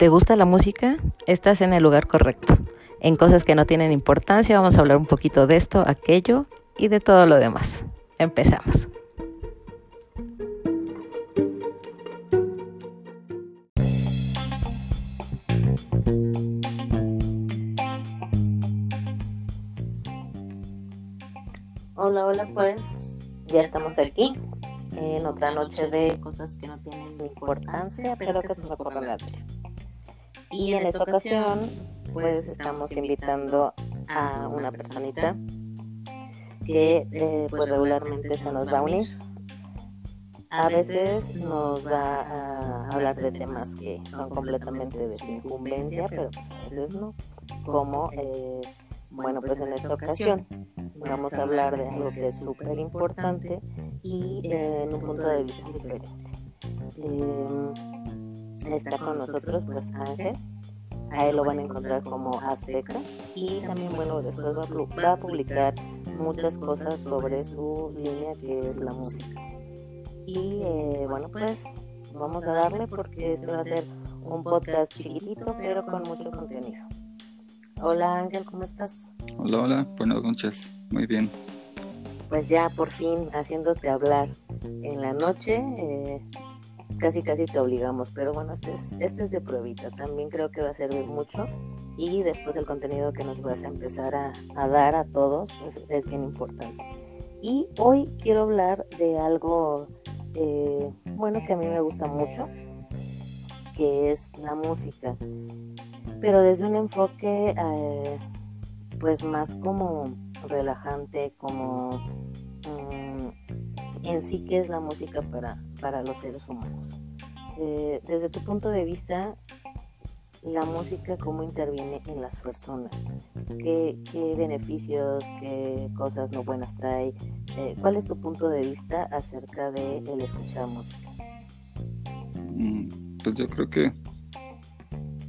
¿Te gusta la música? Estás en el lugar correcto. En cosas que no tienen importancia vamos a hablar un poquito de esto, aquello y de todo lo demás. Empezamos. Hola, hola, pues ya estamos aquí en otra noche de cosas que no tienen importancia, pero que ocurren la y en esta ocasión, pues estamos invitando a una personita que eh, pues regularmente se nos va a unir. A veces nos va a hablar de temas que son completamente de su incumbencia, pero pues, a veces no. Como, eh, bueno, pues en esta ocasión vamos a hablar de algo que es súper importante y eh, en un punto de vista diferente. Está con nosotros pues Ángel a él lo van a encontrar como Azteca. Y también bueno después va a publicar muchas cosas sobre su línea que es la música. y eh, bueno pues vamos a darle porque este va a ser un podcast chiquitito pero con mucho contenido. Hola Ángel ¿cómo estás? hola hola. Buenas noches. Muy bien. Pues ya por fin haciéndote hablar en la noche eh, casi casi te obligamos, pero bueno, este es, este es de pruebita, también creo que va a servir mucho y después el contenido que nos vas a empezar a, dar a todos pues, es bien importante. Y hoy quiero hablar de algo, eh, bueno, que a mí me gusta mucho, que es la música, pero desde un enfoque eh, pues más como relajante, como en sí qué es la música para, para los seres humanos. Eh, desde tu punto de vista, la música cómo interviene en las personas, qué, beneficios, qué cosas no buenas trae, eh, cuál es tu punto de vista acerca de el escuchar música. Mm, pues yo creo que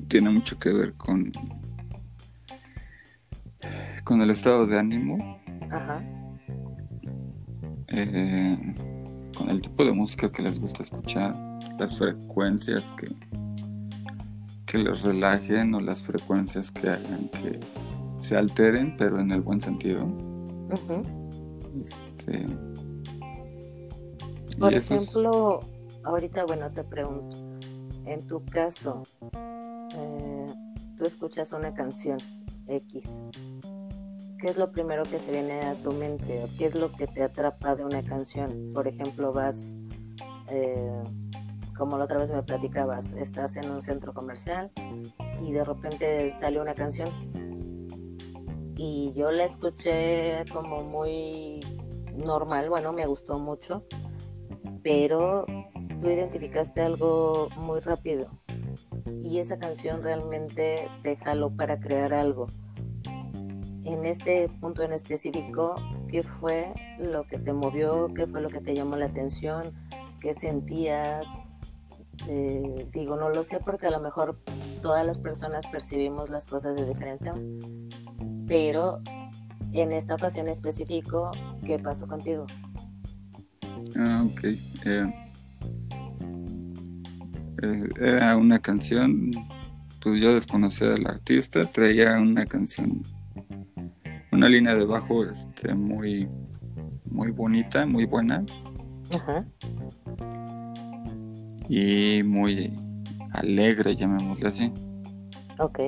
tiene mucho que ver con con el estado de ánimo. Ajá eh, con el tipo de música que les gusta escuchar, las frecuencias que, que les relajen o las frecuencias que hagan que se alteren, pero en el buen sentido. Este, Por ejemplo, ahorita, bueno, te pregunto, en tu caso, eh, tú escuchas una canción X ¿qué es lo primero que se viene a tu mente? ¿Qué es lo que te atrapa de una canción? Por ejemplo, vas, eh, como la otra vez me platicabas, estás en un centro comercial y de repente sale una canción y yo la escuché como muy normal, bueno, me gustó mucho, pero tú identificaste algo muy rápido y esa canción realmente te jaló para crear algo en este punto en específico, ¿qué fue lo que te movió? ¿Qué fue lo que te llamó la atención? ¿Qué sentías? Eh, digo, no lo sé porque a lo mejor todas las personas percibimos las cosas de diferente, pero en esta ocasión específico, ¿qué pasó contigo? Ah, ok. Eh, eh, era una canción, pues yo desconocía al artista, traía una canción una línea de bajo este, muy, muy bonita, muy buena. Ajá. Y muy alegre, llamémosle así. Ok.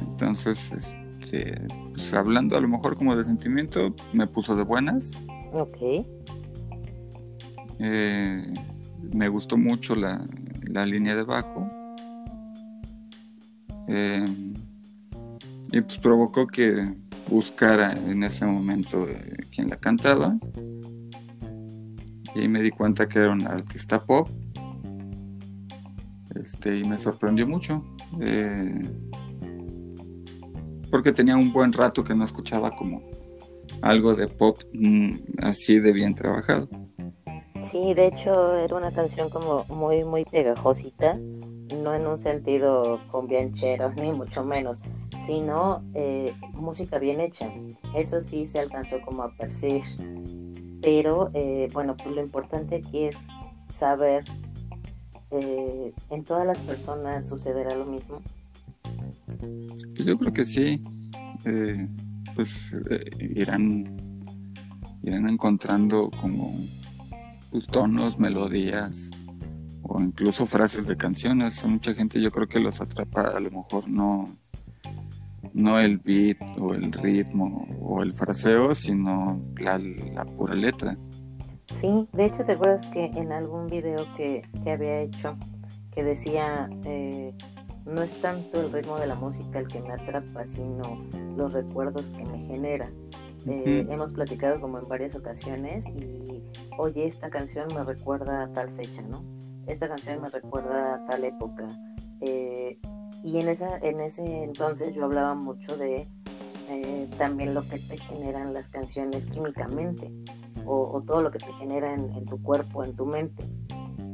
Entonces, este, pues, hablando a lo mejor como de sentimiento, me puso de buenas. Ok. Eh, me gustó mucho la, la línea de bajo. Eh, y pues provocó que buscara en ese momento eh, quien la cantaba. Y me di cuenta que era un artista pop. Este, y me sorprendió mucho. Eh, porque tenía un buen rato que no escuchaba como algo de pop mm, así de bien trabajado. Sí, de hecho era una canción como muy, muy pegajosita, no en un sentido con bienchero, ni mucho menos, sino eh, música bien hecha. Eso sí se alcanzó como a percibir. Pero eh, bueno, pues lo importante aquí es saber eh, ¿en todas las personas sucederá lo mismo? Pues yo creo que sí. Pues irán, irán encontrando como pues, tonos, melodías o incluso frases de canciones. Mucha gente yo creo que los atrapa a lo mejor no, no el beat o el ritmo o el fraseo, sino la, la pura letra. Sí, de hecho te acuerdas que en algún video que, que había hecho que decía eh, no es tanto el ritmo de la música el que me atrapa, sino los recuerdos que me genera. Eh, hemos platicado como en varias ocasiones y oye, esta canción me recuerda a tal fecha, ¿no? Esta canción me recuerda a tal época. Eh, y en, esa, en ese entonces yo hablaba mucho de eh, también lo que te generan las canciones químicamente o, todo lo que te genera en, en tu cuerpo, en tu mente.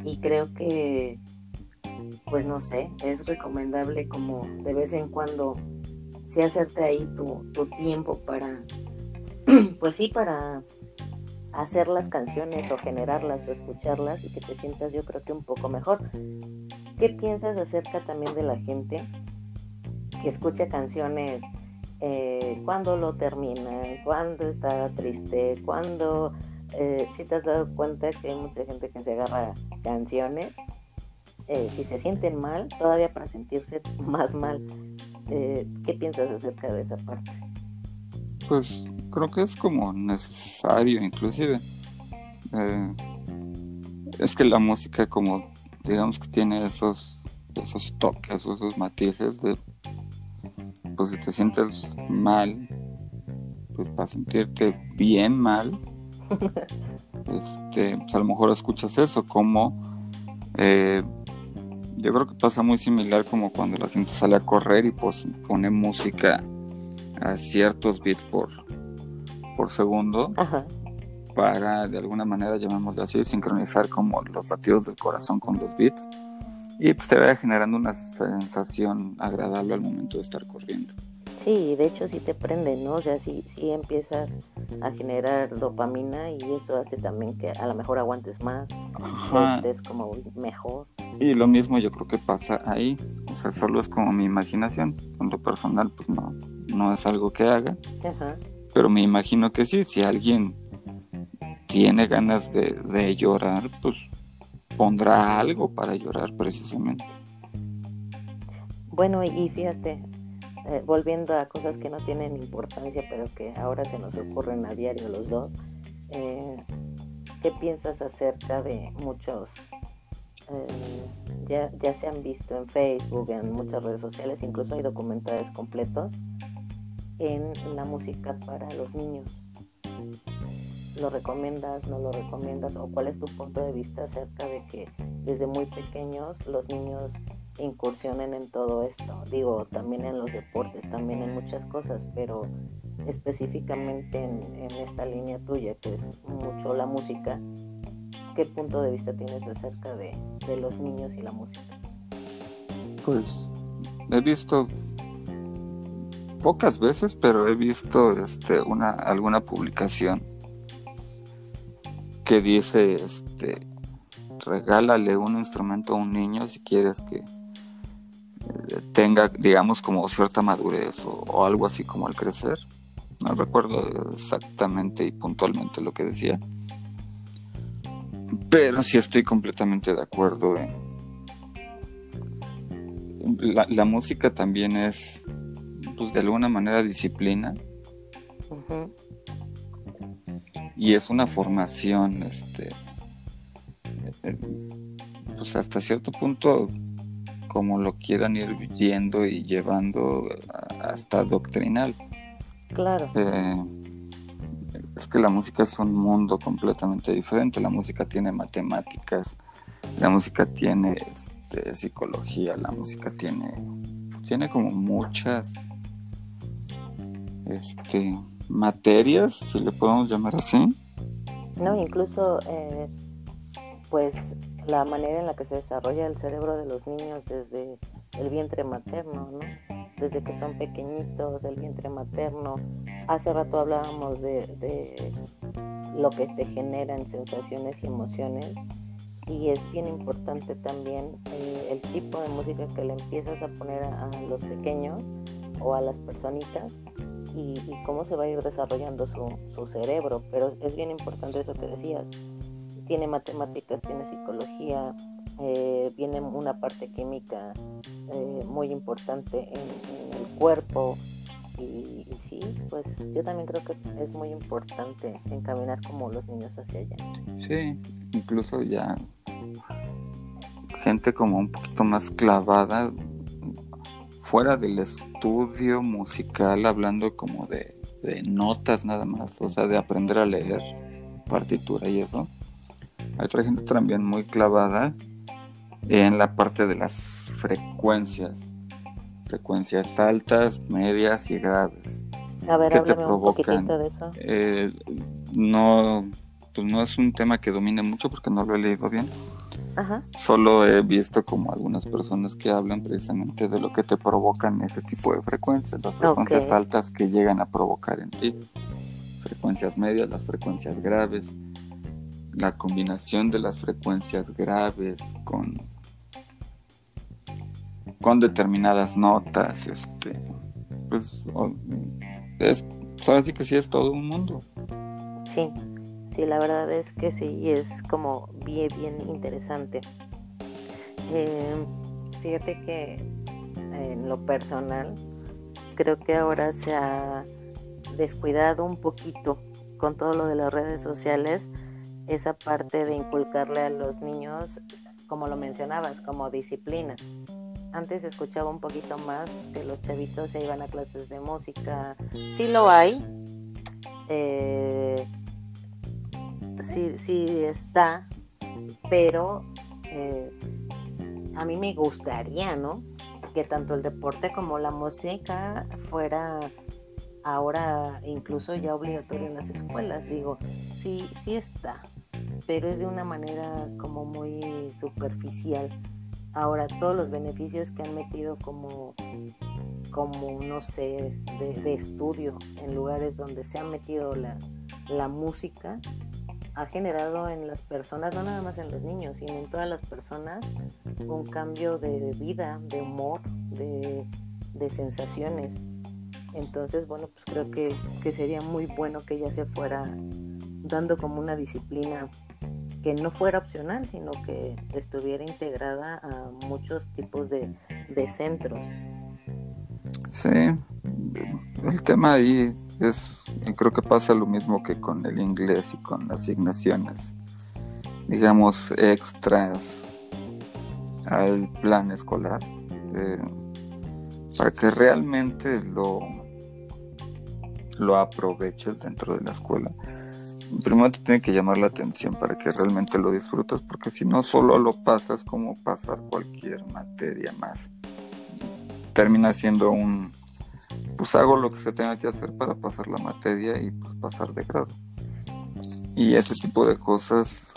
Y creo que pues no sé, es recomendable como de vez en cuando sí hacerte ahí tu, tiempo para, pues sí, para hacer las canciones o generarlas o escucharlas y que te sientas yo creo que un poco mejor. ¿Qué piensas acerca también de la gente que escucha canciones eh, cuando lo termina, cuando está triste, cuando... Eh, si te has dado cuenta que hay mucha gente que se agarra canciones eh, si se sienten mal, todavía para sentirse más mal. Eh, ¿Qué piensas acerca de esa parte? Pues creo que es como necesario inclusive. Eh, es que la música como digamos que tiene esos esos toques, esos matices de pues si te sientes mal, pues para sentirte bien mal, este, pues a lo mejor escuchas eso como eh, yo creo que pasa muy similar como cuando la gente sale a correr y pues pone música a ciertos beats por, por segundo para de alguna manera, llamémoslo así, sincronizar como los latidos del corazón con los beats. Y pues te vaya generando una sensación agradable al momento de estar corriendo. Sí, de hecho sí te prende, ¿no? O sea, sí, sí empiezas a generar dopamina y eso hace también que a lo mejor aguantes más, estés como mejor. Y lo mismo yo creo que pasa ahí, o sea, solo es como mi imaginación, en lo personal pues no, no es algo que haga, pero me imagino que sí, si alguien tiene ganas de, de llorar, pues pondrá algo para llorar precisamente. Bueno, y fíjate, eh, volviendo a cosas que no tienen importancia, pero que ahora se nos ocurren a diario los dos, eh, ¿qué piensas acerca de muchos, eh, ya, ya se han visto en Facebook, en muchas redes sociales, incluso hay documentales completos en la música para los niños? ¿Lo recomiendas, no lo recomiendas? ¿O cuál es tu punto de vista acerca de que desde muy pequeños los niños incursionen en todo esto. Digo, también en los deportes, también en muchas cosas, pero específicamente en, esta línea tuya, que es mucho la música, ¿qué punto de vista tienes acerca de, de los niños y la música? Pues he visto pocas veces, pero he visto este una alguna publicación que dice este regálale un instrumento a un niño si quieres que tenga, digamos, como cierta madurez o, algo así como al crecer. No recuerdo exactamente y puntualmente lo que decía. Pero sí estoy completamente de acuerdo La, música también es, pues de alguna manera, disciplina. Y es una formación, este, eh, pues hasta cierto punto como lo quieran ir viendo y llevando hasta doctrinal. Claro. Eh, es que la música es un mundo completamente diferente. La música tiene matemáticas, la música tiene este, psicología, la música tiene, tiene como muchas este, materias, si le podemos llamar así. No, incluso, eh, pues la manera en la que se desarrolla el cerebro de los niños desde el vientre materno, ¿no? Desde que son pequeñitos, del vientre materno. Hace rato hablábamos de, lo que te generan sensaciones y emociones. y es bien importante también eh, el tipo de música que le empiezas a poner a, los pequeños o a las personitas y, cómo se va a ir desarrollando su, cerebro. Pero es bien importante eso que decías. Tiene matemáticas, tiene psicología, eh, viene una parte química eh, muy importante en, el cuerpo. Y, y, sí, pues yo también creo que es muy importante encaminar como los niños hacia allá. Sí, incluso ya gente como un poquito más clavada fuera del estudio musical, hablando como de, notas nada más, o sea, de aprender a leer partitura y eso. Hay otra gente también muy clavada en la parte de las frecuencias, frecuencias altas, medias y graves. A ver, ¿Qué te provocan? de eso. Eh, no, pues no es un tema que domine mucho porque no lo he leído bien Solo he visto como algunas personas que hablan precisamente de lo que te provocan ese tipo de frecuencias, las frecuencias altas que llegan a provocar en ti, frecuencias medias, las frecuencias graves, la combinación de las frecuencias graves con con determinadas notas, este, pues, es, ahora sí que sí es todo un mundo. Sí. Sí, la verdad es que sí, es como bien, interesante. Eh, fíjate que en lo personal, creo que ahora se ha descuidado un poquito con todo lo de las redes sociales, esa parte de inculcarle a los niños, como lo mencionabas, como disciplina. Antes escuchaba un poquito más que los chavitos se iban a clases de música. Sí lo hay. Eh, sí, sí está, pero eh, a mí me gustaría, ¿no? Que tanto el deporte como la música fuera ahora incluso ya obligatorio en las escuelas. Digo, sí, sí está, pero es de una manera como muy superficial. Ahora, todos los beneficios que han metido como, como no sé, de, estudio en lugares donde se ha metido la, la música, ha generado en las personas, no nada más en los niños, sino en todas las personas, un cambio de vida, de humor, de, sensaciones. Entonces, bueno, pues creo que, que, sería muy bueno que ya se fuera dando como una disciplina que no fuera opcional, sino que estuviera integrada a muchos tipos de, de centros. Sí, el tema ahí es, creo que pasa lo mismo que con el inglés y con asignaciones, digamos, extras al plan escolar, eh, para que realmente lo, lo aproveches dentro de la escuela. Primero te tiene que llamar la atención para que realmente lo disfrutes, porque si no solo lo pasas como pasar cualquier materia más. Termina siendo un, pues hago lo que se tenga que hacer para pasar la materia y pues pasar de grado. Y ese tipo de cosas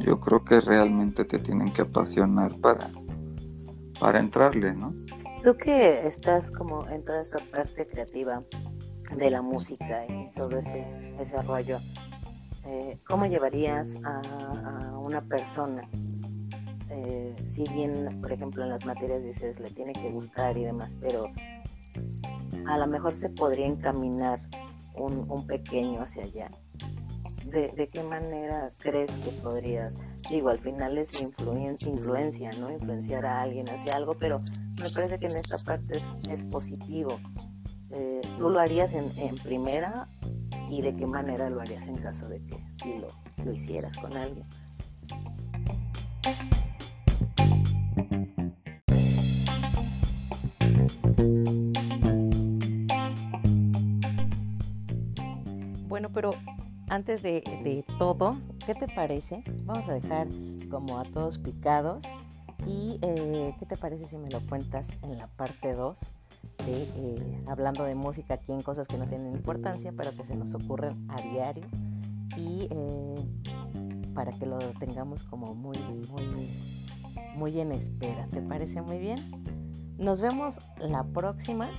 yo creo que realmente te tienen que apasionar para, para entrarle, ¿no? Tú que estás como en toda esa parte creativa de la música y todo ese, ese rollo, eh, ¿cómo llevarías a, una persona? Eh, si bien, por ejemplo, en las materias dices le tiene que gustar y demás, pero a lo mejor se podría encaminar un, pequeño hacia allá. ¿De, qué manera crees que podrías? Digo, al final es influencia, ¿no? Influenciar a alguien hacia algo, pero me parece que en esta parte es, positivo. Eh, ¿Tú lo harías en, primera y de qué manera lo harías en caso de que si lo, lo hicieras con alguien? Pero antes de, todo, ¿qué te parece? Vamos a dejar como a todos picados. ¿Y eh, qué te parece si me lo cuentas en la parte 2? De, eh, hablando de música aquí en cosas que no tienen importancia, pero que se nos ocurren a diario. Y eh, para que lo tengamos como muy, muy, muy en espera. ¿Te parece muy bien? Nos vemos la próxima.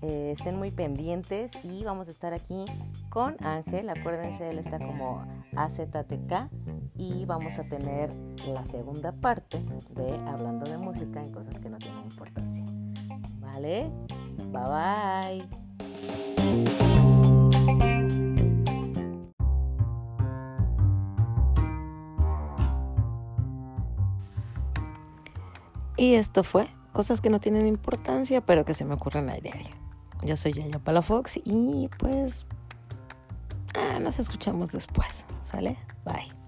Estén muy pendientes y vamos a estar aquí con Ángel. Acuérdense, él está como AZTK y vamos a tener la segunda parte de hablando de música y cosas que no tienen importancia. ¿Vale? Bye bye. Y esto fue cosas que no tienen importancia, pero que se me ocurren a diario. Yo soy Yaya Palafox y pues ah, nos escuchamos después. ¿Sale? Bye.